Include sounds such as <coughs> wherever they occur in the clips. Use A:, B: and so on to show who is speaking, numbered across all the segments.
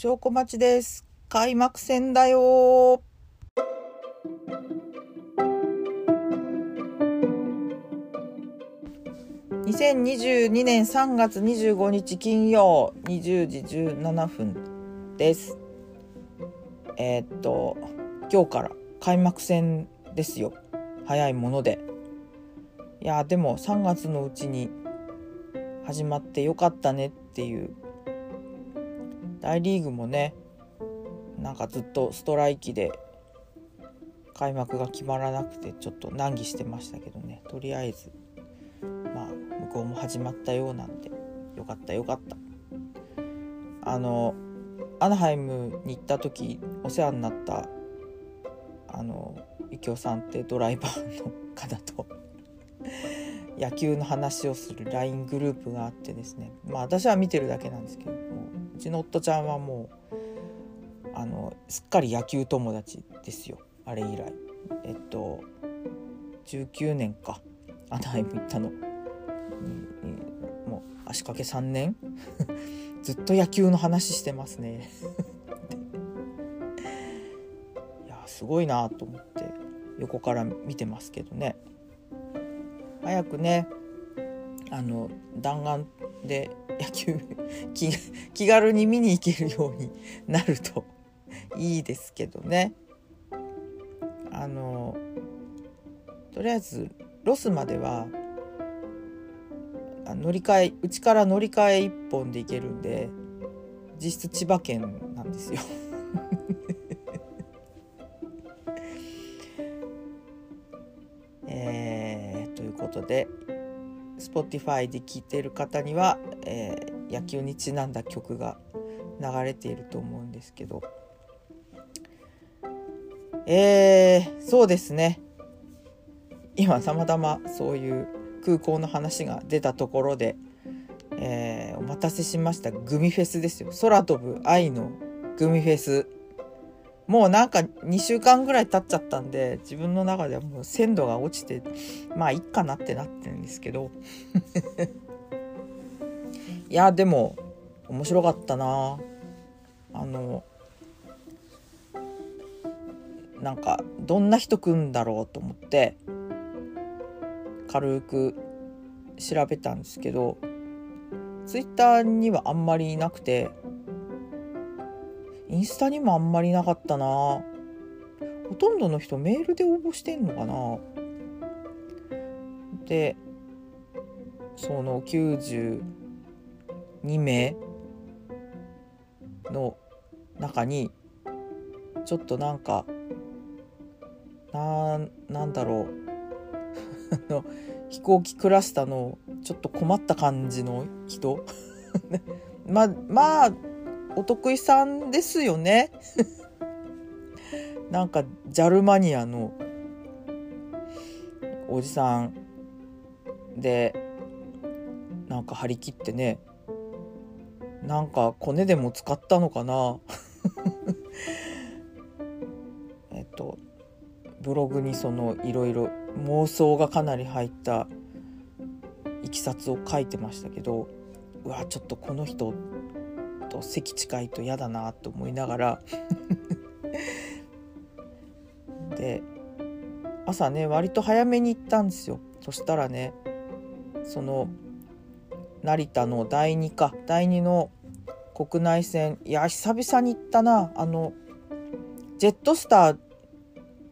A: 証拠待ちです。開幕戦だよ2022年3月25日金曜20時17分です。えーっと、今日から開幕戦ですよ。早いもので。いや、でも3月のうちに始まってよかったねっていう大リーグもねなんかずっとストライキで開幕が決まらなくてちょっと難儀してましたけどね。とりあえずまあ向こうも始まったようなんでよかったよかった。あのアナハイムに行った時お世話になったあのゆきおさんってドライバーの方と野球の話をする LINE グループがあってですね。まあ私は見てるだけなんですけどもちの夫ちゃんはもうあのすっかり野球友達ですよ。あれ以来。えっと19年か。アナハイム行ったの、もう足掛け3年。<laughs> ずっと野球の話してますね。<laughs> いやすごいなと思って横から見てますけどね。早くねあの弾丸で野球 <laughs> 気気軽に見に行けるように <laughs> なると <laughs> いいですけどね。あのとりあえずロスまでは乗り換えうちから乗り換え1本で行けるんで実質千葉県なんですよ。えーということで Spotify で聴いてる方には、えー野球にちなんだ曲が流れていると思うんですけど。えー、そうですね。今たまたまそういう空港の話が出たところで、えーお待たせしました。グミフェスですよ。空飛ぶ愛のグミフェス。もうなんか2週間ぐらい経っちゃったんで自分の中ではもう鮮度が落ちてまあいっかなってなってるんですけど。<laughs> いやでも面白かったな。あのなんかどんな人来んだろうと思って軽く調べたんですけどツイッターにはあんまりいなくてインスタにもあんまりなかったな。ほとんどの人メールで応募してんのかな。でその92名の中にちょっとなんかなんなんだろう。の飛行機クラスターのちょっと困った感じの人。<laughs> まあまあお得意さんですよね。<laughs> なんか JAL マニアのおじさんでなんか張り切ってねなんかコネでも使ったのかな。<laughs> えっとブログにそのいろいろ妄想がかなり入ったいきさつを書いてましたけどうわちょっとこの人と席近いと嫌だなと思いながら。<laughs> で朝ね割と早めに行ったんですよ。そしたらねその成田の第2か第2の国内線いや久々に行ったな。あのジェットスター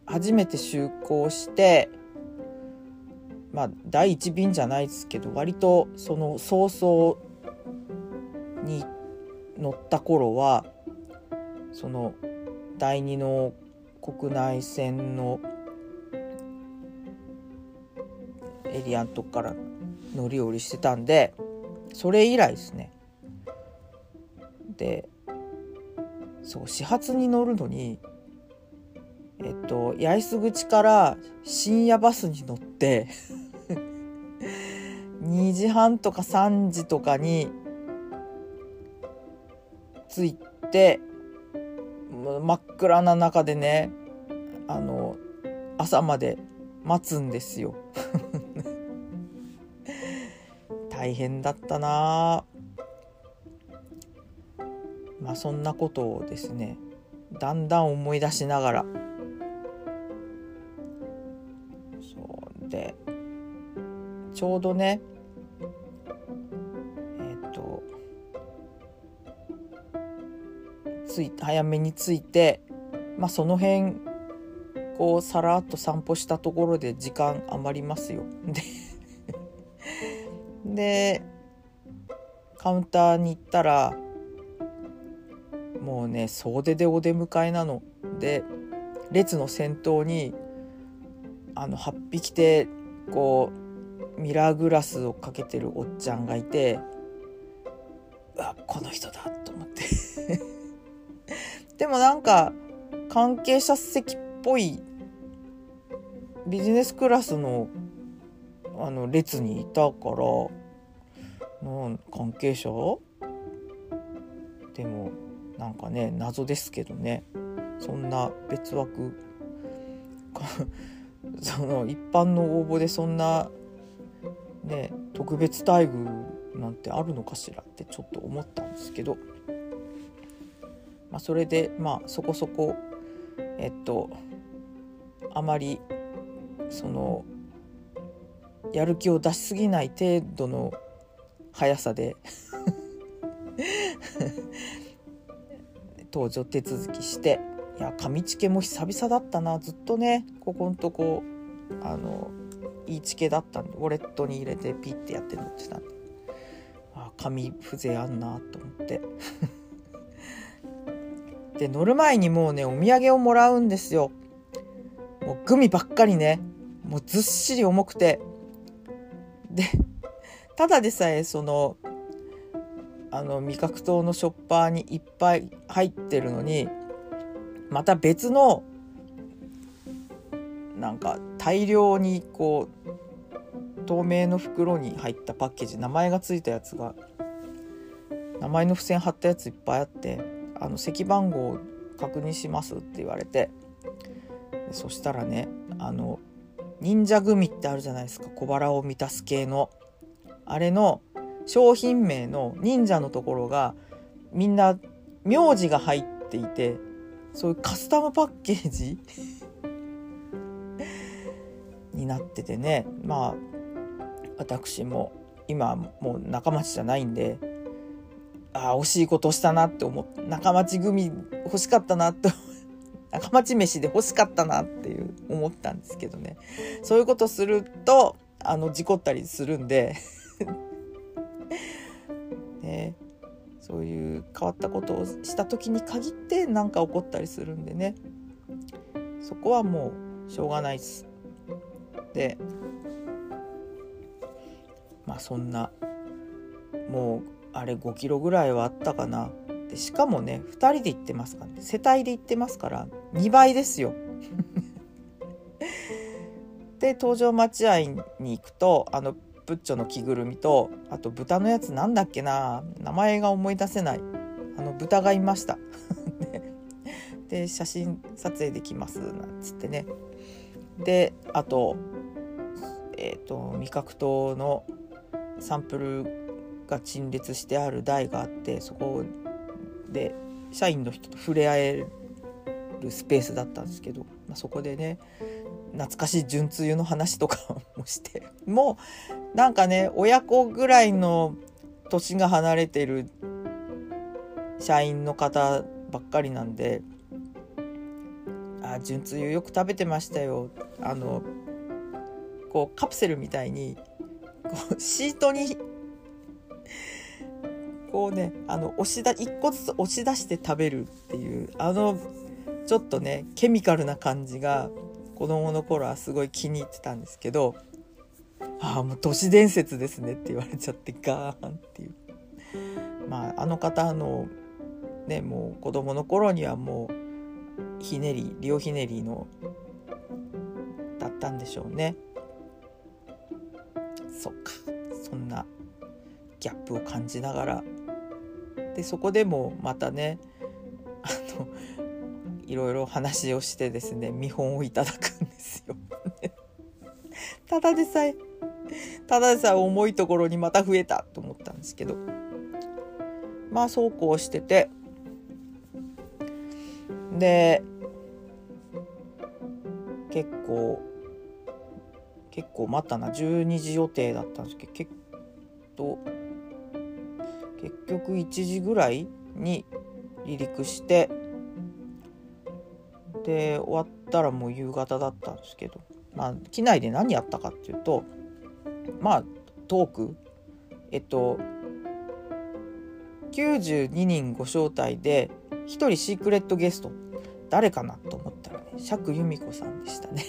A: 初めて就航してまあ第1便じゃないですけど割とその早々乗った頃はその第2の国内線のエリアのとこから乗り降りしてたんでそれ以来ですね。でそう始発に乗るのにえっと八重洲口から深夜バスに乗って <laughs> 2時半とか3時とかに着いて真っ暗な中でねあの朝まで待つんですよ。<laughs> 大変だったな。まあそんなことをですねだんだん思い出しながら。そう。でちょうどねつい早めに着いてまあその辺こうさらっと散歩したところで時間余りますよ。で <laughs> でカウンターに行ったらもうね総出でお出迎えなので列の先頭にあの8匹でこうミラーグラスをかけてるおっちゃんがいてあこの人だと思ってでもなんか関係者席っぽいビジネスクラスのあの列にいたからなん関係者？でもなんかね謎ですけどね。そんな別枠。<laughs> その一般の応募でそんなね特別待遇なんてあるのかしらってちょっと思ったんですけど、まあ、それでまあそこそこえっとあまりそのやる気を出しすぎない程度の速さで搭乗手続きしていや上チケも久々だったなずっとねここんとこあのいいチケだったんでウォレットに入れてピッてやって乗ってたんであ紙風情あんなと思って。で乗る前にもうねお土産をもらうんですよ。もうグミばっかりね。もうずっしり重くて。でただでさえそのあの味覚糖のショッパーにいっぱい入ってるのにまた別のなんか大量にこう透明の袋に入ったパッケージ名前が付いたやつが名前の付箋貼ったやついっぱいあって。あの席番号を確認しますって言われてそしたらねあの忍者グミってあるじゃないですか。小腹を満たす系の。あれの商品名の忍者のところがみんな名字が入っていてそういうカスタムパッケージ <laughs> になっててね。まあ私も今もう仲町じゃないんでああ惜しいことしたなって思って仲町組欲しかったなって <laughs> 仲町飯で欲しかったなっていう思ったんですけどねそういうことするとあの事故ったりするんで <laughs> ね、そういう変わったことをした時に限って何か起こったりするんでねそこはもうしょうがないです。でまあそんなもうあれ5キロぐらいはあったかな。でしかもね2人で行ってますからね。世帯で行ってますから2倍ですよ。<laughs> で搭乗待合に行くとあのプッチョの着ぐるみとあと豚のやつなんだっけな。名前が思い出せない。あの豚がいました。<laughs> で写真撮影できますなんつってね。であとえっ、ー、と味覚糖のサンプルが陳列してある台があってそこで社員の人と触れ合えるスペースだったんですけど、まあ、そこでね懐かしい純つゆの話とかもしてもうなんかね親子ぐらいの年が離れてる社員の方ばっかりなんで「あ純つゆよく食べてましたよ」あのこうカプセルみたいにこうシートにこうねあの押しだ1個ずつ押し出して食べるっていうあのちょっとねケミカルな感じが子供の頃はすごい気に入ってたんですけどああもう都市伝説ですねって言われちゃってガーンっていう。まああの方のねもう子供の頃にはもうひねりリオひねりのだったんでしょうね。そっか。そんなギャップを感じながらでそこでもまたねあのいろいろ話をしてですね見本をいただくんですよ。<laughs> ただでさえただでさえ重いところにまた増えたと思ったんですけど。まあそうこうしてて。で結構結構待ったな。12時予定だったんですけど結と結局1時ぐらいに離陸してで終わったらもう夕方だったんですけどまあ機内で何やったかっていうとまあトーク。えっと92人ご招待で1人シークレットゲスト。誰かなと思ったらね釈由美子さんでしたね。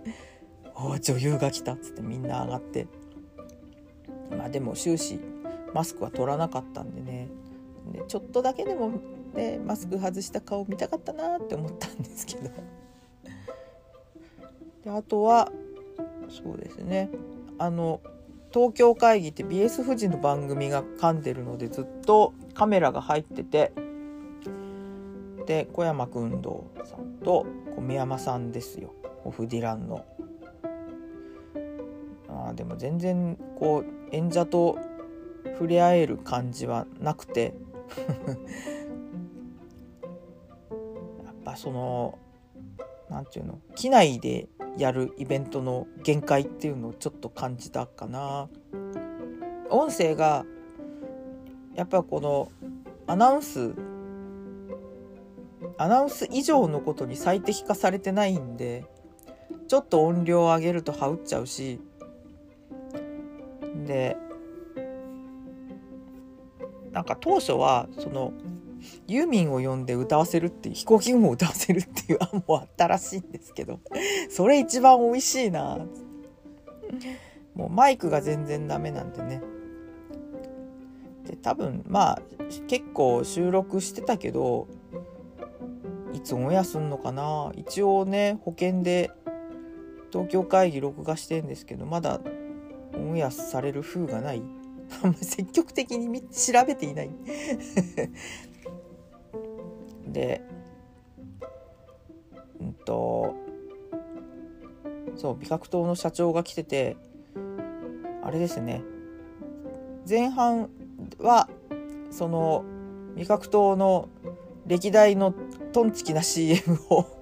A: <laughs> お女優が来たっつってみんな上がって。まあでも終始マスクは取らなかったんでね。でちょっとだけでもねマスク外した顔見たかったなって思ったんですけど。であとはそうですね。あの東京会議って BS 富士の番組が噛んでるのでずっとカメラが入ってて。で小山君堂さんと小宮山さんですよ。オフディランの。あでも全然こう演者と触れ合える感じはなくて <laughs> やっぱその何て言うの機内でやるイベントの限界っていうのをちょっと感じたかな。音声がやっぱこのアナウンスアナウンス以上のことに最適化されてないんでちょっと音量を上げると羽打っちゃうしでなんか当初はそのユーミンを呼んで歌わせるっていう飛行機雲を歌わせるっていう案もあったらしいんですけど <laughs> それ一番美味しいな。もうマイクが全然ダメなんでね。で多分まあ結構収録してたけどいつオンエアすんのかな。一応ね保険で東京会議録画してんですけどまだオンエアされる風がない。あんまり積極的に調べていない。<laughs> でうんとそう美覚島の社長が来ててあれですね。前半はその味覚島の歴代のトンチキな CM を <laughs>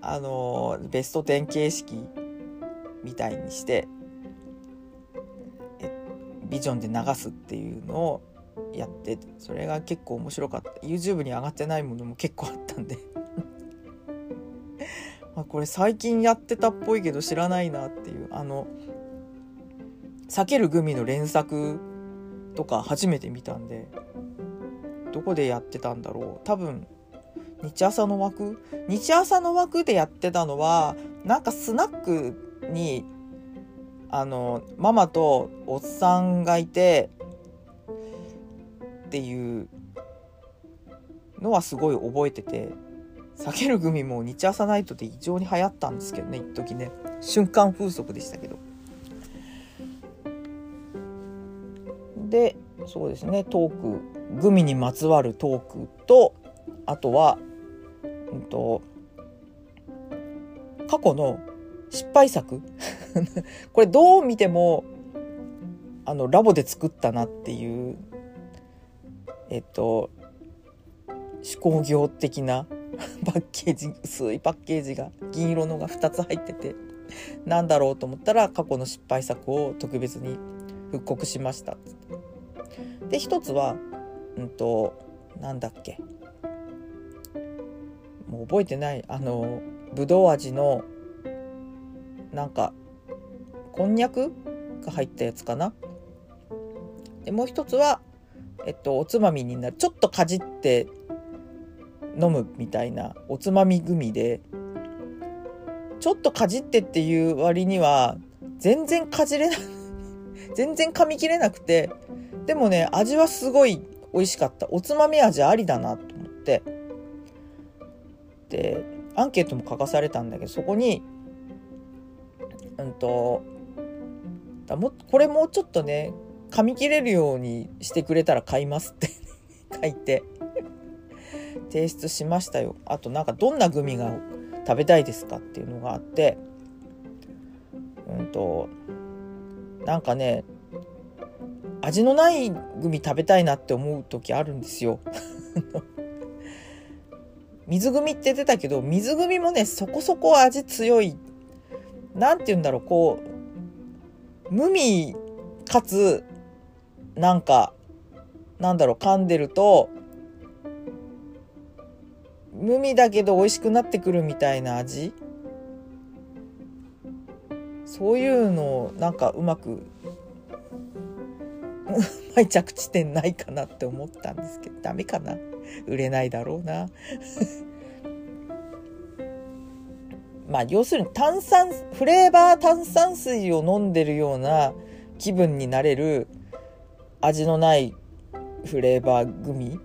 A: あのベスト10形式みたいにしてビジョンで流すっていうのをやってそれが結構面白かった。YouTube に上がってないものも結構あったんで。<laughs> あこれ最近やってたっぽいけど知らないなっていう。あの「避けるグミ」の連作とか初めて見たんでどこでやってたんだろう。多分日朝の枠？日朝の枠でやってたのはなんかスナックにあのママとおっさんがいてっていうのはすごい覚えてて避けるグミも日朝ナイトで異常に流行ったんですけどね一時ね。瞬間風速でしたけど。でそうですね。トークグミにまつわるトークとあとは、うんと、過去の失敗作。<laughs> <laughs> これどう見てもあのラボで作ったなっていうえっと手工業的な <laughs> パッケージ薄いパッケージが銀色のが2つ入っててなんだろうと思ったら過去の失敗作を特別に復刻しました。で一つはうんとなんだっけ。もう覚えてない。あのぶどう味のなんかこんにゃくが入ったやつかな。でもう一つはえっとおつまみになる。ちょっとかじって飲むみたいなおつまみグミで。ちょっとかじってっていう割には全然かじれない <laughs> 全然噛み切れなくて。でもね味はすごい美味しかった。おつまみ味ありだなと思って。でアンケートも書かされたんだけどそこにうんとだもこれもうちょっとね噛み切れるようにしてくれたら買いますって。<laughs> 書いて。提出しましたよ。あとなんかどんなグミが食べたいですかっていうのがあって。うんとなんかね味のないグミ食べたいなって思う時あるんですよ。<laughs> 水グミって出たけど水グミもねそこそこ味強い。何て言うんだろうこう無味かつなんかなんだろう噛んでると無味だけど美味しくなってくるみたいな味？そういうのをなんかうまく <laughs> うま着地点ないかなって思ったんですけどダメかな？売れないだろうな。まあ要するに炭酸フレーバー炭酸水を飲んでるような気分になれる味のないフレーバーグミ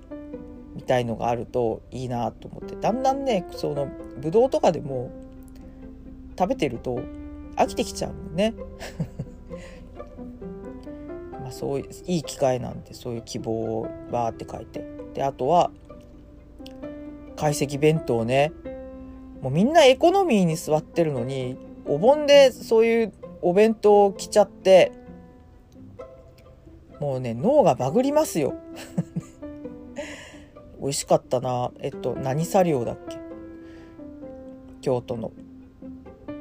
A: みたいのがあるといいなと思って。だんだんねそのブドウとかでも食べてると飽きてきちゃうのね。<laughs> まあそういういい機会なんでそういう希望をバーって書いて。であとは懐石弁当ね。もうみんなエコノミーに座ってるのにお盆でそういうお弁当来ちゃってもうね脳がバグりますよ。<laughs> 美味しかったな。えっと何作業だっけ？京都の。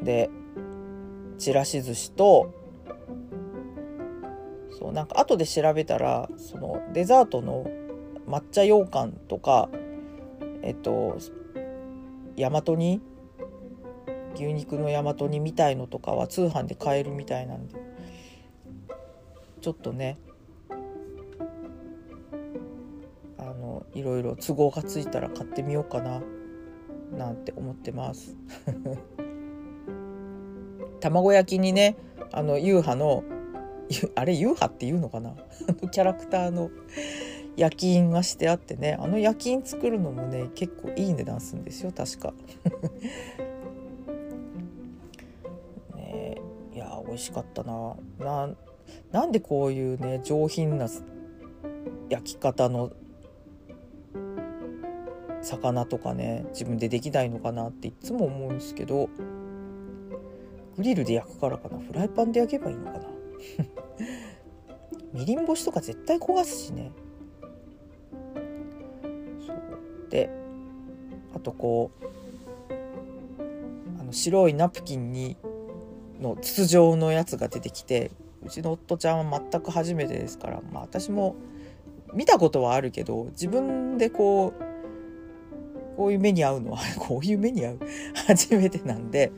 A: でちらし寿司とそうなんか後で調べたらそのデザートの抹茶羊羹とかえっと大和煮牛肉の大和煮みたいのとかは通販で買えるみたいなんで。ちょっとねあのいろいろ都合がついたら買ってみようかななんて思ってます。<laughs> 卵焼きにねあのユーハのあれユーハっていうのかな？<laughs> キャラクターの焼き印がしてあってねあの焼き印作るのもね結構いい値段するんですよ確か。<laughs> ねいや美味しかったな。ななんでこういうね上品な焼き方の魚とかね自分でできないのかなっていつも思うんですけどグリルで焼くからかな。フライパンで焼けばいいのかな。<laughs> みりん干しとか絶対焦がすしね。であとこうあの白いナプキンにの筒状のやつが出てきてうちの夫ちゃんは全く初めてですから、まあ、私も見たことはあるけど自分でこうこういう目に遭うのは <laughs> こういう目に遭う初めてなんで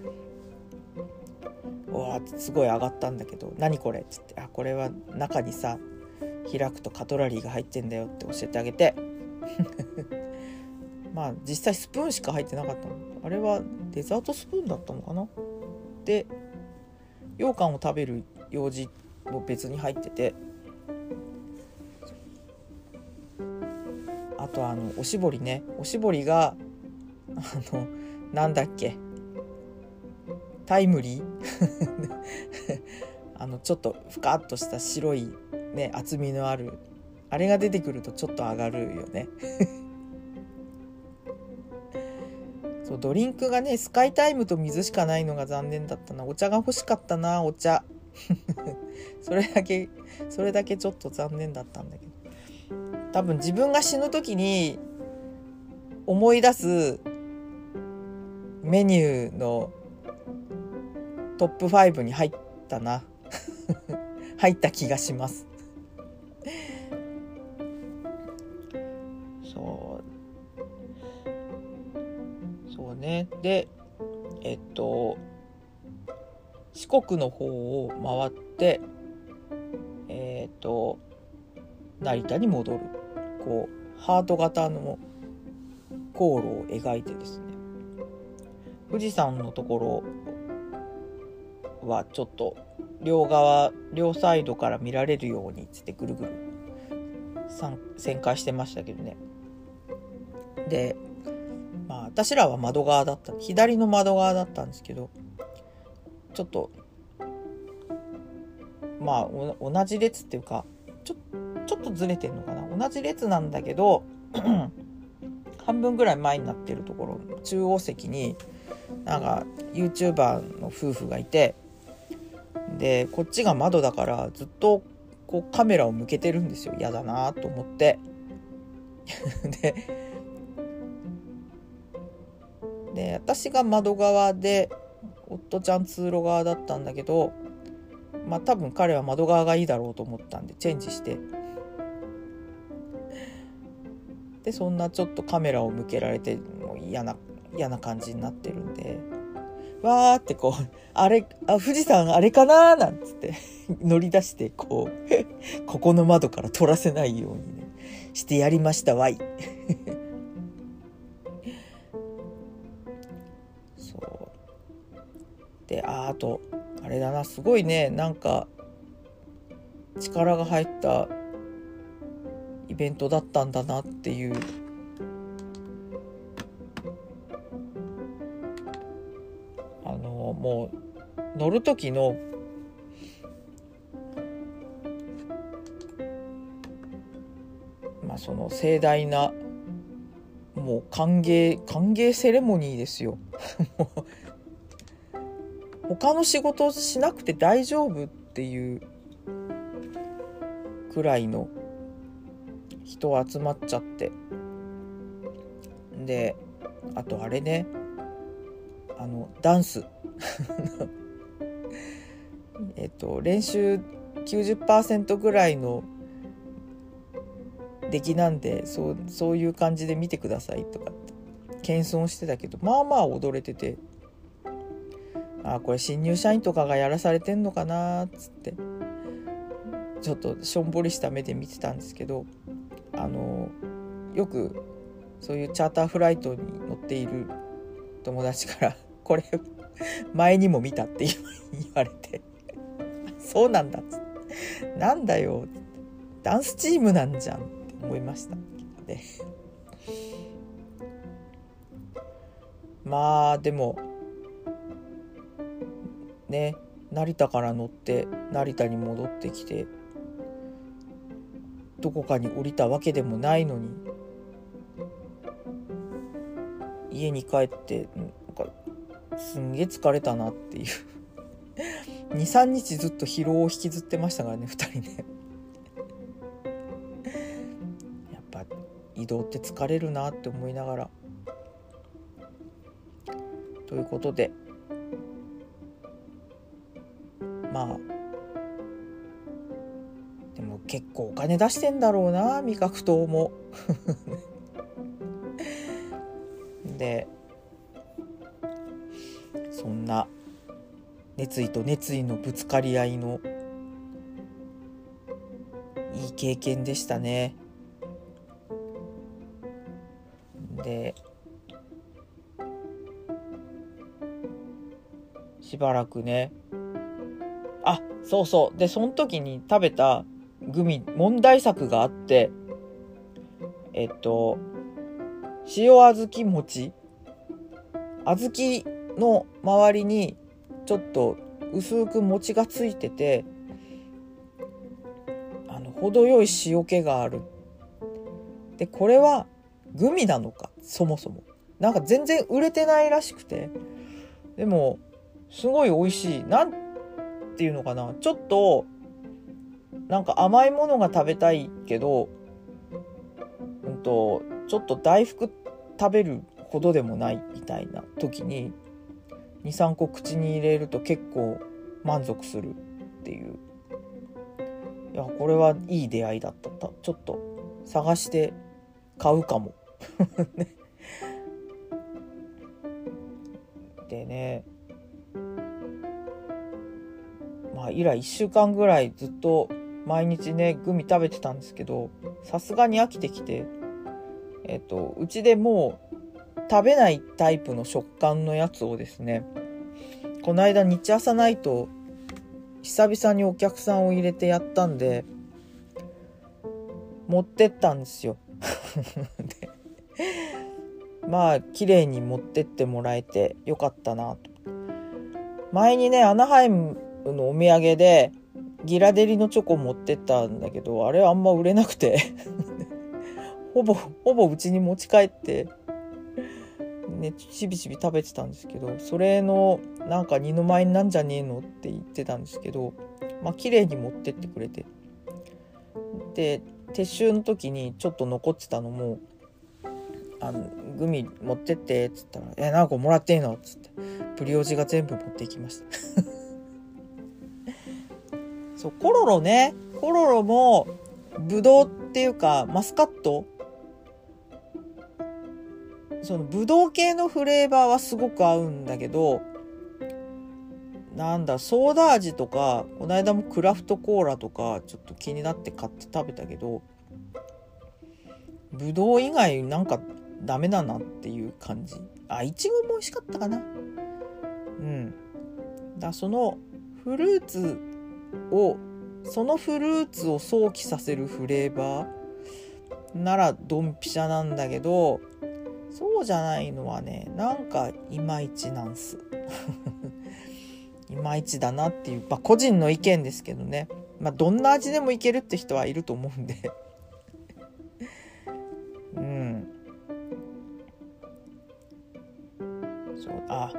A: うわすごい上がったんだけど「何これ?」っつって「あこれは中にさ開くとカトラリーが入ってんだよ」って教えてあげてまあ実際スプーンしか入ってなかったのあれはデザートスプーンだったのかな？で羊羹を食べる用事も別に入ってて。あとあのおしぼりね。おしぼりがあのなんだっけ？タイムリー？<laughs> あのちょっとふかっとした白いね厚みのある。あれが出てくるとちょっと上がるよね。そうドリンクがねスカイタイムと水しかないのが残念だったな。お茶が欲しかったなお茶。<laughs> それだけそれだけちょっと残念だったんだけど。多分自分が死ぬ時に思い出すメニューのトップ5に入ったな。<laughs> 入った気がします。ね。でえっと四国の方を回ってえっと成田に戻る。こうハート型の航路を描いてですね。富士山のところはちょっと両側両サイドから見られるようにつってぐるぐる旋回してましたけどね。でまあ私らは窓側だった。左の窓側だったんですけどちょっとまあ同じ列っていうかちょちょっとずれてんのかな。同じ列なんだけど <clears throat> 半分ぐらい前になってるところ中央席になんか YouTuber の夫婦がいてでこっちが窓だからずっとこうカメラを向けてるんですよ。嫌だなと思って。<laughs> でで私が窓側で夫ちゃん通路側だったんだけどまあ多分彼は窓側がいいだろうと思ったんでチェンジして。でそんなちょっとカメラを向けられてもう嫌な嫌な感じになってるんでわーってこうあれあ富士山あれかななんつって乗り出してこうここの窓から撮らせないようにねしてやりましたわい。でああとあれだなすごいねなんか力が入ったイベントだったんだなっていうあのもう乗る時のまあその盛大なもう歓迎歓迎セレモニーですよ。<laughs> 他の仕事をしなくて大丈夫っていうくらいの人集まっちゃって。であとあれね。あのダンス。<laughs> えっと練習90%ぐらいの出来なんでそうそういう感じで見てくださいとかって。謙遜してたけどまあまあ踊れてて。あこれ新入社員とかがやらされてんのかなっつって。ちょっとしょんぼりした目で見てたんですけどあのよくそういうチャーターフライトに乗っている友達から「<laughs> これ前にも見た」って言われて「<laughs> そうなんだ」っつって「なんだよ」ダンスチームなんじゃんって思いました。で。まあでもね成田から乗って成田に戻ってきてどこかに降りたわけでもないのに家に帰ってなんかすんげえ疲れたなっていう。<laughs> 23日ずっと疲労を引きずってましたからね2人ね。<laughs> やっぱ移動って疲れるなって思いながら。ということでまあでも結構お金出してんだろうな味覚糖も。<laughs> でそんな熱意と熱意のぶつかり合いのいい経験でしたね。でしばらくねそうそう。でその時に食べたグミ問題作があってえっと塩小豆餅。小豆の周りにちょっと薄く餅がついててあの程よい塩気がある。でこれはグミなのかそもそも。なんか全然売れてないらしくて。でもすごい美味しい。なんていうのかな。ちょっとなんか甘いものが食べたいけど、うんと、ちょっと大福食べるほどでもないみたいな時に23個口に入れると結構満足するっていう。いやこれはいい出会いだった。ちょっと探して買うかも。<laughs> でね。あ以来1週間ぐらいずっと毎日ねグミ食べてたんですけどさすがに飽きてきてえっとうちでもう食べないタイプの食感のやつをですねこの間日朝ナイト久々にお客さんを入れてやったんで持ってったんですよ。<laughs> でまあ綺麗に持ってってもらえてよかったなと。前にねアナハイムのお土産でギラデリのチョコ持ってったんだけどあれあんま売れなくて。<laughs> ほぼほぼうちに持ち帰ってねちびちび食べてたんですけどそれのなんか二の舞なんじゃねえのって言ってたんですけどまあ綺麗に持ってってくれて。で撤収の時にちょっと残ってたのも「あのグミ持ってって」っつったら「えなんかもらっていいの?」っつって。プリオジが全部持っていきました。<laughs> そうコロロね。コロロもブドウっていうかマスカット？そのブドウ系のフレーバーはすごく合うんだけどなんだソーダ味とかこの間もクラフトコーラとかちょっと気になって買って食べたけどぶどう以外なんかダメだなっていう感じ。あいちごも美味しかったかな。うん。だそのフルーツをそのフルーツを想起させるフレーバーならドンピシャなんだけどそうじゃないのはねなんかいまいちなんす。<laughs> いまいちだなっていう、まあ、個人の意見ですけどね、まあ、どんな味でもいけるって人はいると思うんで。<laughs> うん。そうあ。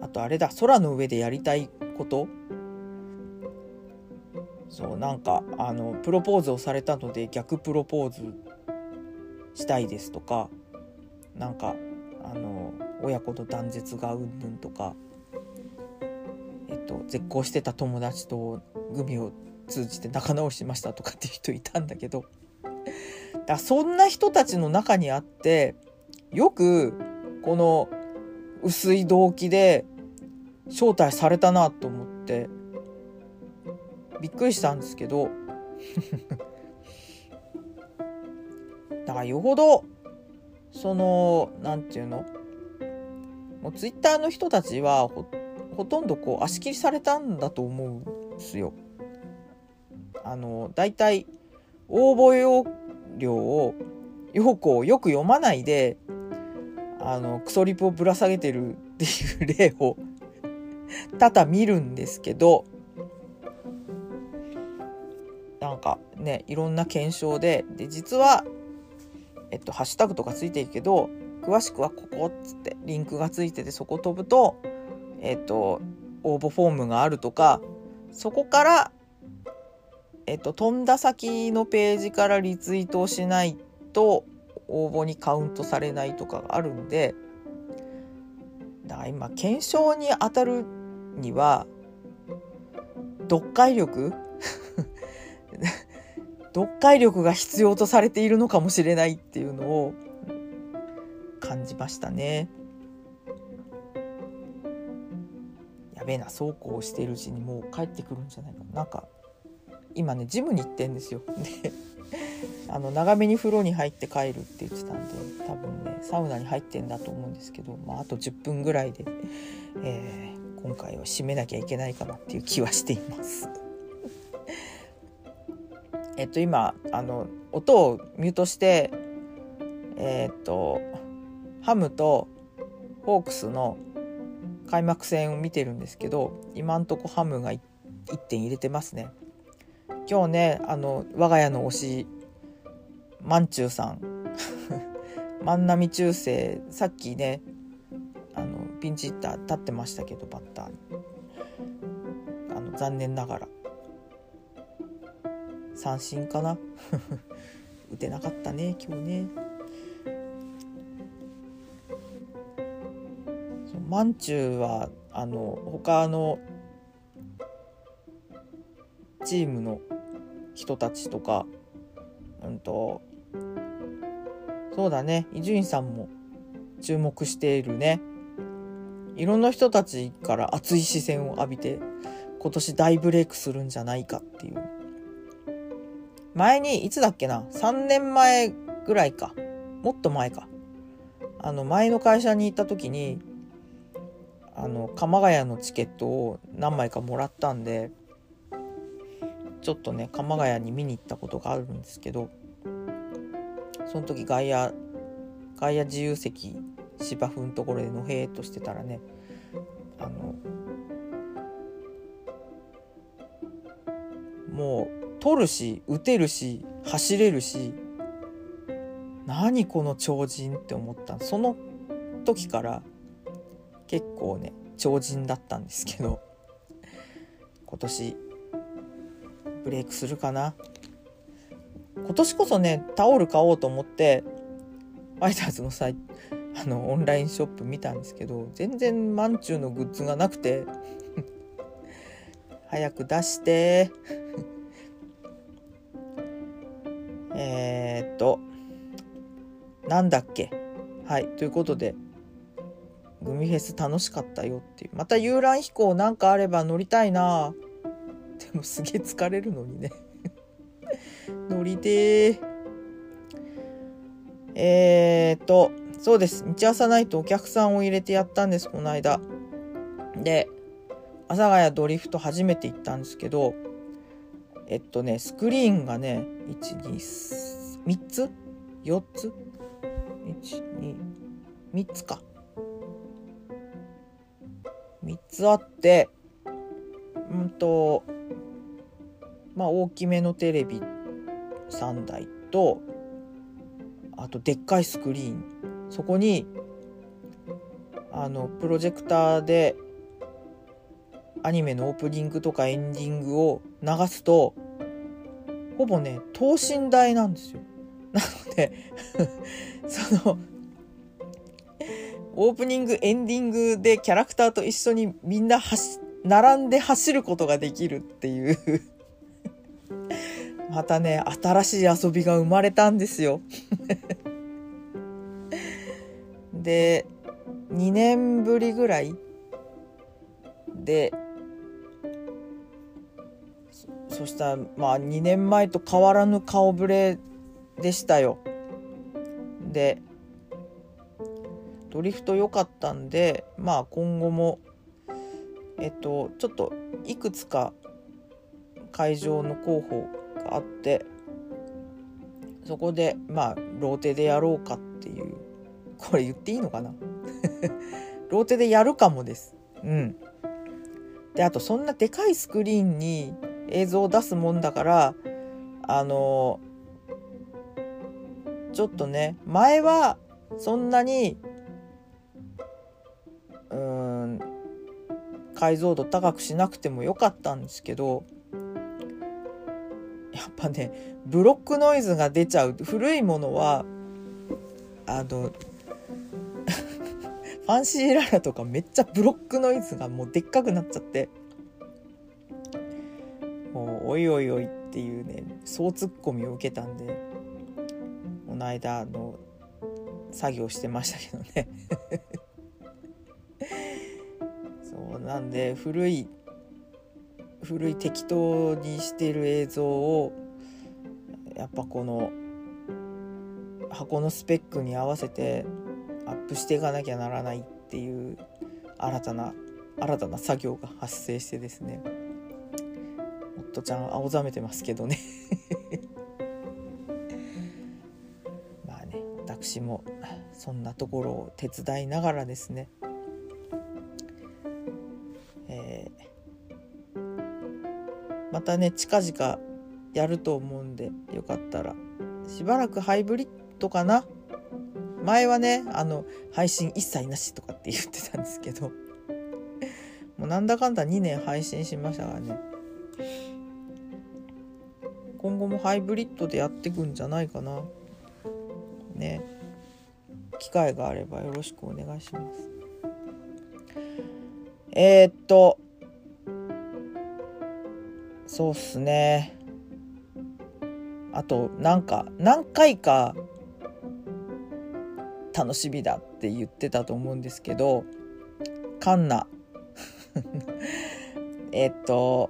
A: あとあれだ空の上でやりたいこと。そうなんかあのプロポーズをされたので逆プロポーズしたいですとかなんかあの親子の断絶がうんぬんとかえっと絶交してた友達とグミを通じて仲直しましたとかっていう人いたんだけどだそんな人たちの中にあってよくこの薄い動機で招待されたなと思ってびっくりしたんですけど。だからよほど。その何て言うの？もうツイッターの人たちはほとんどこう足切りされたんだと思うんですよ。あのだいたい応募要領を要項をよく読まないであのクソリプをぶら下げてるっていう例を多々見るんですけど。なんかねいろんな検証でで実はえっと、ハッシュタグとかついてるけど詳しくはここっつってリンクがついててそこ飛ぶとえっと応募フォームがあるとかそこからえっと飛んだ先のページからリツイートをしないと応募にカウントされないとかがあるんでだから今検証に当たるには読解力？読解力が必要とされているのかもしれないっていうのを感じましたね。やべえなそうこうしているうちにもう帰ってくるんじゃないかななんか今ねジムに行ってんですよ。であの長めに風呂に入って帰るって言ってたんで多分ねサウナに入ってんだと思うんですけど、まあ、あと10分ぐらいで、えー、今回は締めなきゃいけないかなっていう気はしています。えっと今あの音をミュートしてえっとハムとホークスの開幕戦を見てるんですけど今んとこハムが 1, 点入れてますね。今日ねあの我が家の推しまんちゅうさん。<laughs> 万波中世さっきねあのピンチヒッター立ってましたけどバッター。あの残念ながら。三振かな？<laughs> 打てなかったね今日ね。まんちゅうはあの他のチームの人たちとかうんとそうだね伊集院さんも注目しているね。いろんな人たちから熱い視線を浴びて今年大ブレイクするんじゃないかっていう。前にいつだっけな？3年前ぐらいか。もっと前か。あの前の会社に行った時にあの鎌ヶ谷のチケットを何枚かもらったんでちょっとね鎌ヶ谷に見に行ったことがあるんですけどその時外野外野自由席芝生のところでのへーっとしてたらねあのもう取るし打てるし走れるし何この超人って思った。その時から結構ね超人だったんですけど今年ブレイクするかな。今年こそねタオル買おうと思ってファイターズのサイあのオンラインショップ見たんですけど全然マンチューのグッズがなくて早く出してなんだっけ？はい。ということでグミフェス楽しかったよっていう。また遊覧飛行なんかあれば乗りたいな。でもすげえ疲れるのにね。<laughs> 乗りてえ。ー、っとそうです。道朝ナイトお客さんを入れてやったんですこの間。で阿佐ヶ谷ドリフト初めて行ったんですけどえっとねスクリーンがね123つ？4つ？123つか3つあってうんとまあ大きめのテレビ3台とあとでっかいスクリーンそこにあのプロジェクターでアニメのオープニングとかエンディングを流すとほぼね等身大なんですよ。な <laughs> の <laughs> そのオープニングエンディングでキャラクターと一緒にみんな並んで走ることができるっていう。<laughs> またね新しい遊びが生まれたんですよ。<laughs> で2年ぶりぐらいでそしたらまあ2年前と変わらぬ顔ぶれでしたよでドリフト良かったんでまあ今後もえっとちょっといくつか会場の候補があってそこでまあローテでやろうかっていうこれ言っていいのかな？<laughs> ローテでやるかもです。うん。であとそんなでかいスクリーンに映像を出すもんだからあのちょっとね前はそんなにうん解像度高くしなくてもよかったんですけどやっぱねブロックノイズが出ちゃう古いものはあの <laughs> ファンシーララとかめっちゃブロックノイズがもうでっかくなっちゃってもうおいおいおいっていうね総ツッコミを受けたんでこの間の作業してましたけどね。<laughs> そうなんで古い古い適当にしてる映像をやっぱこの箱のスペックに合わせてアップしていかなきゃならないっていう新たな新たな作業が発生してですね。夫ちゃん青ざめてますけどね。私もそんなところを手伝いながらですね。えー、またね近々やると思うんでよかったらしばらくハイブリッドかな？前はねあの配信一切なしとかって言ってたんですけど <laughs> もうなんだかんだ2年配信しましたからね。今後もハイブリッドでやっていくんじゃないかな。ね。機会があればよろしくお願いします。えー、っとそうっすね。あとなんか何回か楽しみだって言ってたと思うんですけどカンナ。<laughs> えっと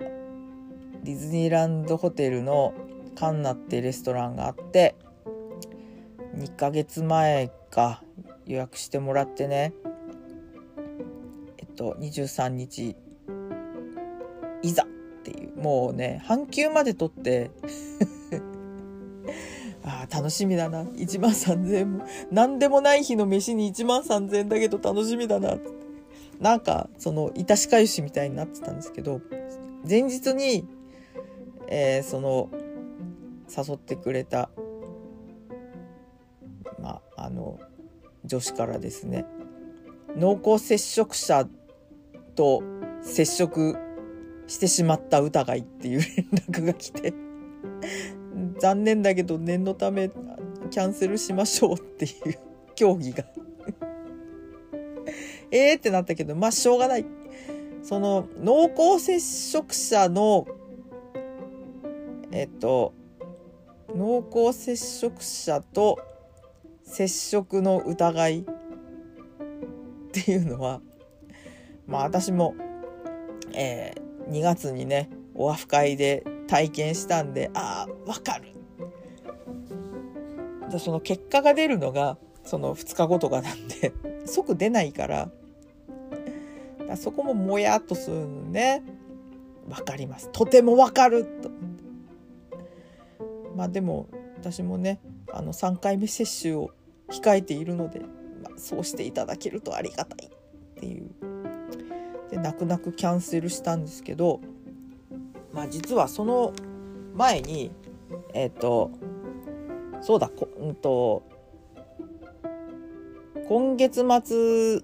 A: ディズニーランドホテルのカンナってレストランがあって2ヶ月前か予約してもらってね。えっと23日いざっていう。もうね半休まで取って <laughs> あ楽しみだな。1万3000円も何でもない日の飯に1万3000円だけど楽しみだな。なんかその致し返しみたいになってたんですけど前日に、えー、その誘ってくれたまあの女子からですね濃厚接触者と接触してしまった疑いっていう連絡が来て <laughs> 残念だけど念のためキャンセルしましょうっていう協議が。<laughs> ええってなったけどまあしょうがない。その濃厚接触者のえっと濃厚接触者と接触の疑いっていうのはまあ私も、えー、2月にねオアフ会で体験したんでああわかる。でその結果が出るのがその2日後とかなんで即出ないからだそこももやっとするのね。わかります。とてもわかると。まあでも私もねあの3回目接種を控えているので、まあ、そうしていただけるとありがたいっていう。で泣く泣くキャンセルしたんですけどまあ実はその前にえっ、ー、とそうだこ、うんと今月末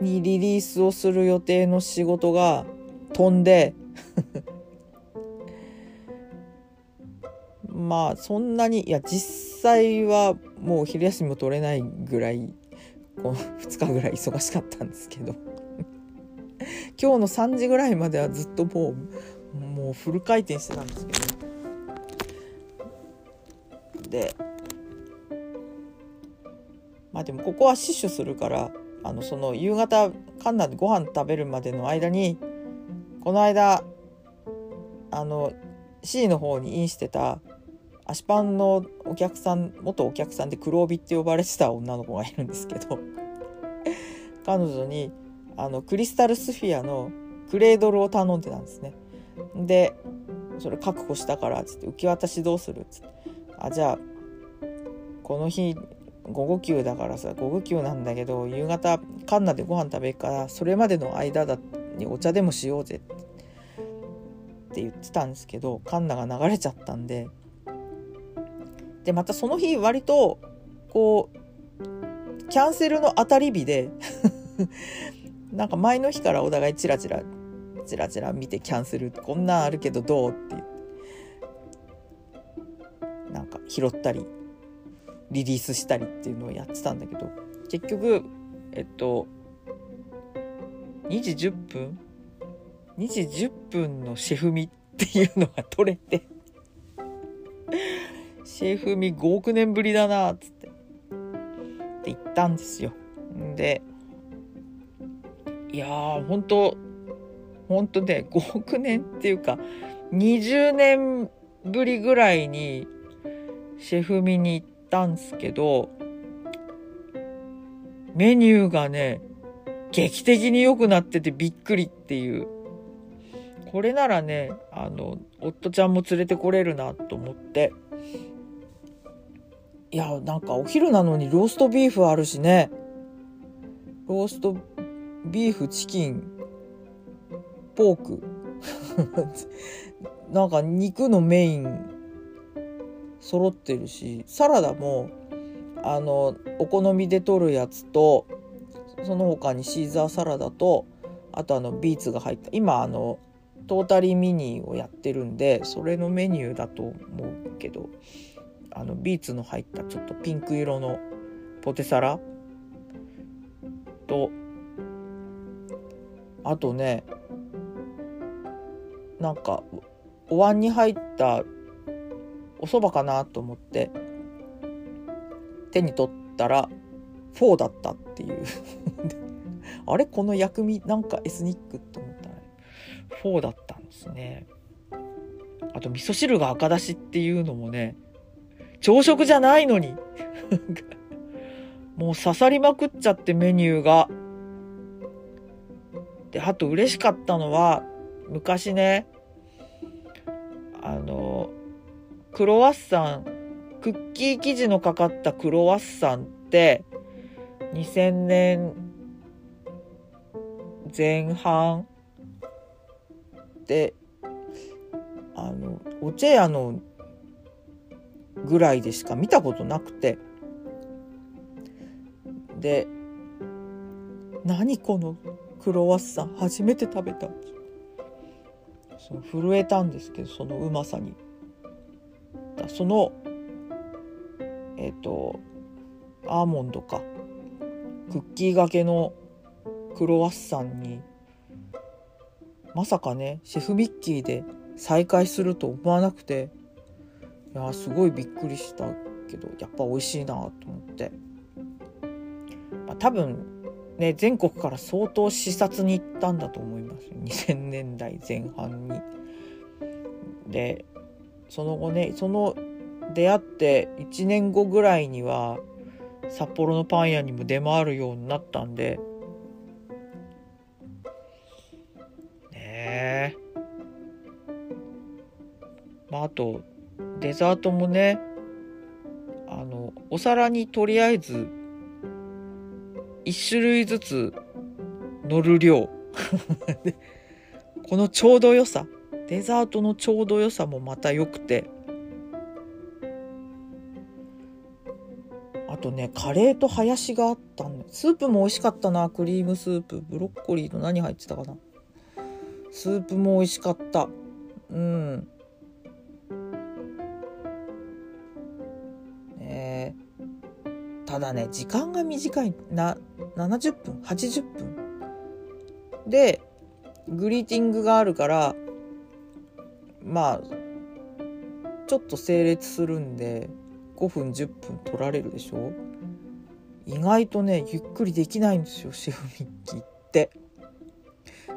A: にリリースをする予定の仕事が飛んでまあそんなにいや実際はもう昼休みも取れないぐらいこう <laughs> 2日ぐらい忙しかったんですけど。<laughs> 今日の3時ぐらいまではずっともうもうフル回転してたんですけど。でまあでもここは死守するからあのその夕方カンナでご飯食べるまでの間にこの間あの C の方にインしてた足パンのお客さん元お客さんで黒帯って呼ばれてた女の子がいるんですけど <laughs> 彼女にあのクリスタルスフィアのクレードルを頼んでたんですね。でそれ確保したからっつって受け渡しどうする？っつってあじゃあこの日午後休だからさ午後休なんだけど夕方カンナでご飯食べるからそれまでの間だにお茶でもしようぜって言ってたんですけどカンナが流れちゃったんででまたその日割とこうキャンセルの当たり日で <laughs> なんか前の日からお互いチラチラチラチラ見てキャンセルこんなんあるけどどうってなんか拾ったりリリースしたりっていうのをやってたんだけど結局えっと2時10分？2時10分のシェフミっていうのが取れて。シェフミ5億年ぶりだなっつって。って言ったんですよ。でいやー本当本当ね5億年っていうか20年ぶりぐらいにシェフミに行ったんすけどメニューがね劇的に良くなっててびっくりっていう。これならねあの夫ちゃんも連れてこれるなと思って。いやなんかお昼なのにローストビーフあるしね。ローストビーフチキンポーク。<laughs> なんか肉のメイン揃ってるしサラダもあのお好みで取るやつとその他にシーザーサラダとあとあのビーツが入った今あのトータリーミニをやってるんでそれのメニューだと思うけど。あのビーツの入ったちょっとピンク色のポテサラ？とあとねなんかお椀に入ったお蕎麦かなと思って手に取ったらフォーだったっていう。<laughs> あれ？この薬味なんかエスニックって思ったらフォーだったんですね。あと味噌汁が赤だしっていうのもね朝食じゃないのに。<laughs> もう刺さりまくっちゃってメニューが。であと嬉しかったのは昔ねあのクロワッサンクッキー生地のかかったクロワッサンって2000年前半であのお茶屋のぐらいでしか見たことなくて。で何このクロワッサン初めて食べたその震えたんですけどそのうまさに。そのえっ、ー、とアーモンドか。クッキーがけのクロワッサンにまさかねシェフミッキーで再会すると思わなくて。やすごいびっくりしたけどやっぱ美味しいなと思って、まあ、多分ね全国から相当視察に行ったんだと思います2000年代前半に。でその後ねその出会って1年後ぐらいには札幌のパン屋にも出回るようになったんで。ねえまああとデザートもねあのお皿にとりあえず1種類ずつ乗る量。<laughs> このちょうど良さ。デザートのちょうど良さもまた良くて。あとねカレーとハヤシがあったんスープも美味しかったな。クリームスープ。ブロッコリーと何入ってたかな。スープも美味しかった。うん。ただね時間が短いな70分80分。でグリーティングがあるからまあちょっと整列するんで5分10分取られるでしょ？意外とねゆっくりできないんですよシェフミッキーって。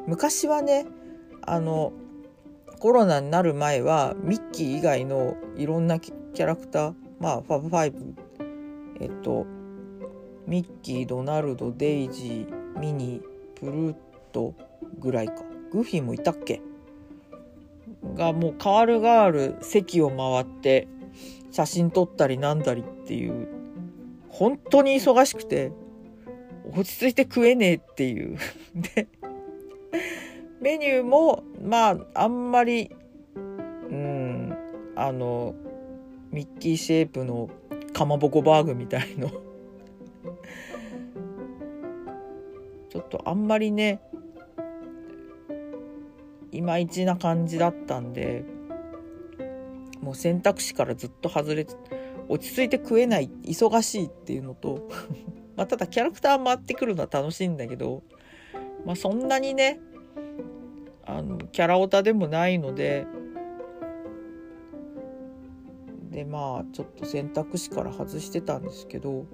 A: 昔はねあのコロナになる前はミッキー以外のいろんなキャラクターまあファブファイブえっとミッキードナルドデイジーミニープルートぐらいか。グーフィーもいたっけ？がもうカールガール席を回って写真撮ったりなんだりっていう本当に忙しくて落ち着いて食えねえっていう。<laughs> でメニューもまああんまりうんあのミッキーシェイプのかまぼこバーグみたいの。ちょっとあんまりねいまいちな感じだったんでもう選択肢からずっと外れ落ち着いて食えない忙しいっていうのと <laughs> まあただキャラクター回ってくるのは楽しいんだけど、まあ、そんなにねあのキャラオタでもないのででまあちょっと選択肢から外してたんですけど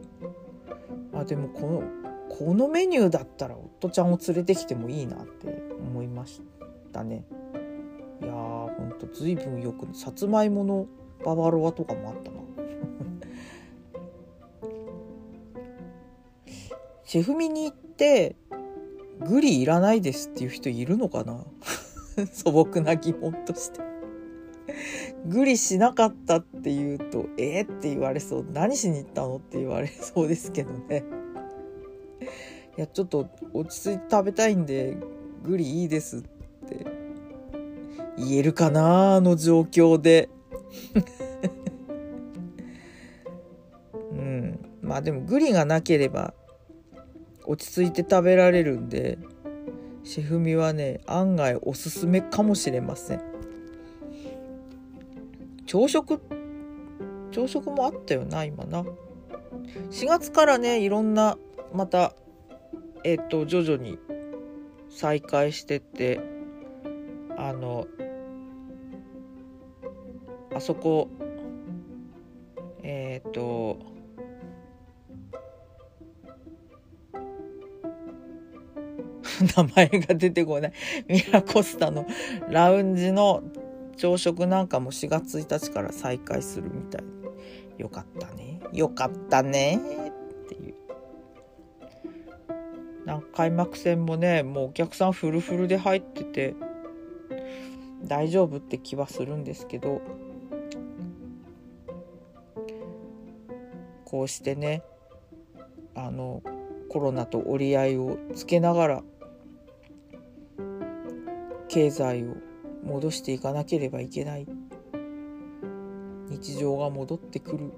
A: あでもこのこのメニューだったら夫ちゃんを連れてきてもいいなって思いましたね。いやーほんと随分よくさつまいものババロアとかもあったな。<laughs> シェフミに行ってグリいらないですっていう人いるのかな？<laughs> 素朴な疑問としてグリしなかったって言うと、えー、って言われそう。何しに行ったの？って言われそうですけどね。いや、ちょっと落ち着いて食べたいんで、グリいいですって言えるかなあの状況で。<laughs> うん。まあでもグリがなければ落ち着いて食べられるんで、シェフミはね、案外おすすめかもしれません。朝食？朝食もあったよな今な。4月からねいろんなまたえっ、と徐々に再開してってあのあそこえっ、ー、と名前が出てこない。ミラコスタのラウンジの朝食なんかも4月1日から再開するみたい。よかったね。よかったね。っていう。なんか開幕戦もねもうお客さんフルフルで入ってて大丈夫って気はするんですけど。こうしてねあのコロナと折り合いをつけながら経済を戻していかなければいけない。日常が戻ってくる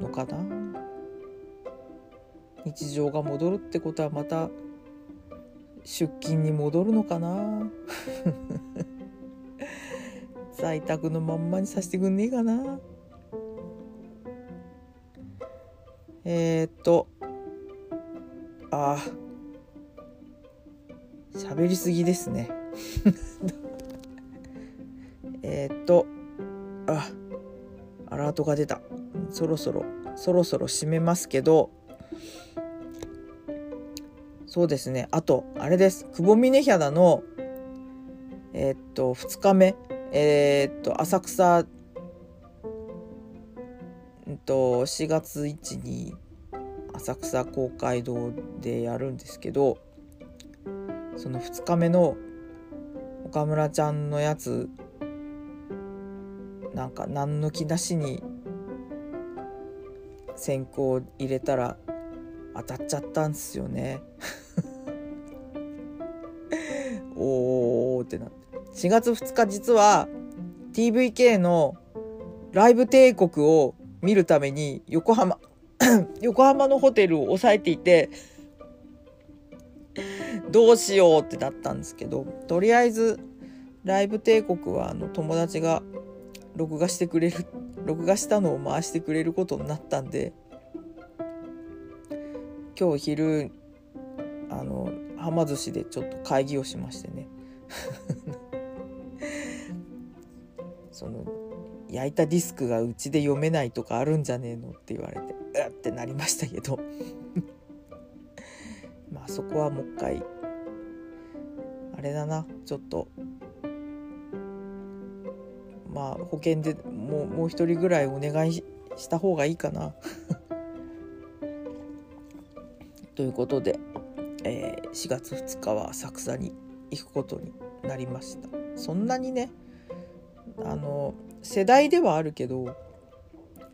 A: のかな？日常が戻るってことはまた出勤に戻るのかな？<laughs> 在宅のまんまにさせてくんねえかな？えー、っとあ喋りすぎですね。<laughs> アラートが出た。そろそろそろそろ締めますけど。そうですね。あとあれです。久保峰ヒャダのえー、っと2日目。えー、っと浅草。えっと4月1に浅草公会堂でやるんですけど。その2日目の岡村ちゃんのやつ。なんか何の気なしに先行入れたら当たっちゃったんすよね。<laughs> おーってなって。4月2日実は TVK のライブ帝国を見るために横浜 <coughs> 横浜のホテルを押さえていてどうしようってなったんですけどとりあえずライブ帝国はあの友達が録画してくれる録画したのを回してくれることになったんで今日昼あのはま寿司でちょっと会議をしましてね。<laughs> その焼いたディスクがうちで読めないとかあるんじゃねえのって言われてうってなりましたけど。<laughs> まあそこはもう一回あれだなちょっとまあ保険でもうもう一人ぐらいお願いした方がいいかな。<laughs> ということで、えー、4月2日は浅草に行くことになりました。そんなにねあの世代ではあるけど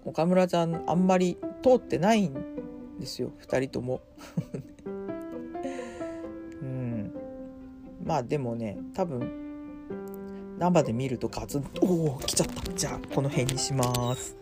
A: 岡村ちゃんあんまり通ってないんですよ。2人とも。<laughs> うん。まあでもね多分生で見るとガツンとおお来ちゃった。じゃあこの辺にします。